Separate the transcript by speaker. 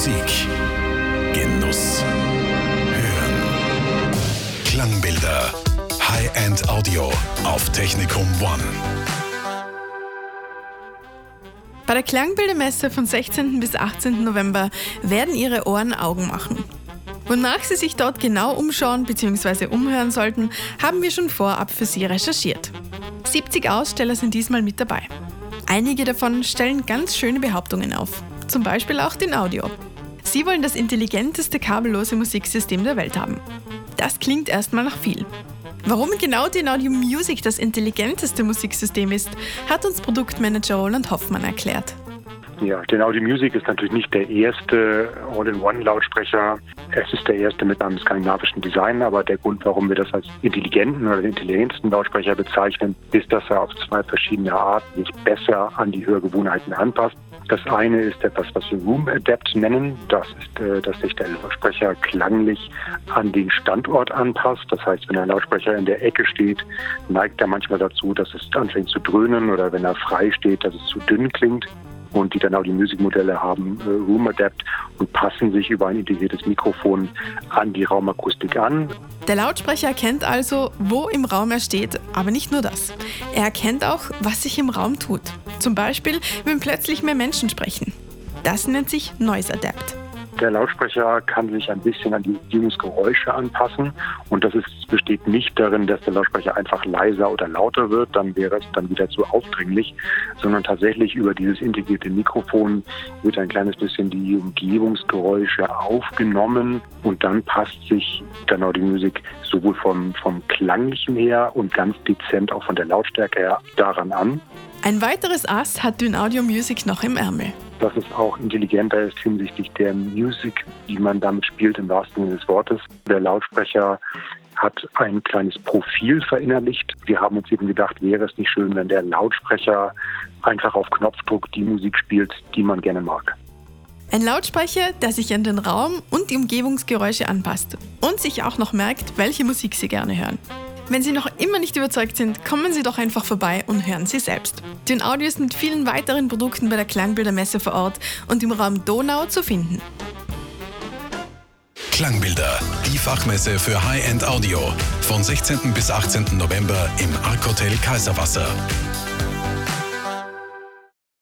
Speaker 1: Musik. Genuss. Hören. Klangbilder. High-End Audio auf Technikum One.
Speaker 2: Bei der Klangbildermesse vom 16. bis 18. November werden Ihre Ohren Augen machen. Wonach Sie sich dort genau umschauen bzw. umhören sollten, haben wir schon vorab für Sie recherchiert. 70 Aussteller sind diesmal mit dabei. Einige davon stellen ganz schöne Behauptungen auf, zum Beispiel auch den Audio. Sie wollen das intelligenteste kabellose Musiksystem der Welt haben. Das klingt erstmal nach viel. Warum genau den Audio Music das intelligenteste Musiksystem ist, hat uns Produktmanager Roland Hoffmann erklärt.
Speaker 3: Ja, den Audio Music ist natürlich nicht der erste All-in-One-Lautsprecher. Es ist der erste mit einem skandinavischen Design, aber der Grund, warum wir das als intelligenten oder intelligentesten Lautsprecher bezeichnen, ist, dass er auf zwei verschiedene Arten sich besser an die Hörgewohnheiten anpasst. Das eine ist etwas, was wir Room Adapt nennen. Das ist, äh, dass sich der Lautsprecher klanglich an den Standort anpasst. Das heißt, wenn ein Lautsprecher in der Ecke steht, neigt er manchmal dazu, dass es anfängt zu dröhnen oder wenn er frei steht, dass es zu dünn klingt und die dann auch die Musikmodelle haben äh, Room Adapt und passen sich über ein integriertes Mikrofon an die Raumakustik an.
Speaker 2: Der Lautsprecher erkennt also, wo im Raum er steht, aber nicht nur das. Er erkennt auch, was sich im Raum tut. Zum Beispiel, wenn plötzlich mehr Menschen sprechen. Das nennt sich Noise Adapt.
Speaker 3: Der Lautsprecher kann sich ein bisschen an die Umgebungsgeräusche anpassen. Und das ist, besteht nicht darin, dass der Lautsprecher einfach leiser oder lauter wird, dann wäre es dann wieder zu aufdringlich, sondern tatsächlich über dieses integrierte Mikrofon wird ein kleines bisschen die Umgebungsgeräusche aufgenommen. Und dann passt sich auch die Musik sowohl vom, vom Klanglichen her und ganz dezent auch von der Lautstärke her daran an.
Speaker 2: Ein weiteres Ass hat Dyn Audio Music noch im Ärmel
Speaker 3: dass es auch intelligenter ist hinsichtlich der Musik, die man damit spielt, im wahrsten Sinne des Wortes. Der Lautsprecher hat ein kleines Profil verinnerlicht. Wir haben uns eben gedacht, wäre es nicht schön, wenn der Lautsprecher einfach auf Knopfdruck die Musik spielt, die man gerne mag.
Speaker 2: Ein Lautsprecher, der sich an den Raum und die Umgebungsgeräusche anpasst und sich auch noch merkt, welche Musik Sie gerne hören. Wenn Sie noch immer nicht überzeugt sind, kommen Sie doch einfach vorbei und hören Sie selbst. Den Audio ist mit vielen weiteren Produkten bei der Klangbildermesse vor Ort und im Raum Donau zu finden.
Speaker 1: Klangbilder, die Fachmesse für High-End Audio. Von 16. bis 18. November im Arc Hotel Kaiserwasser.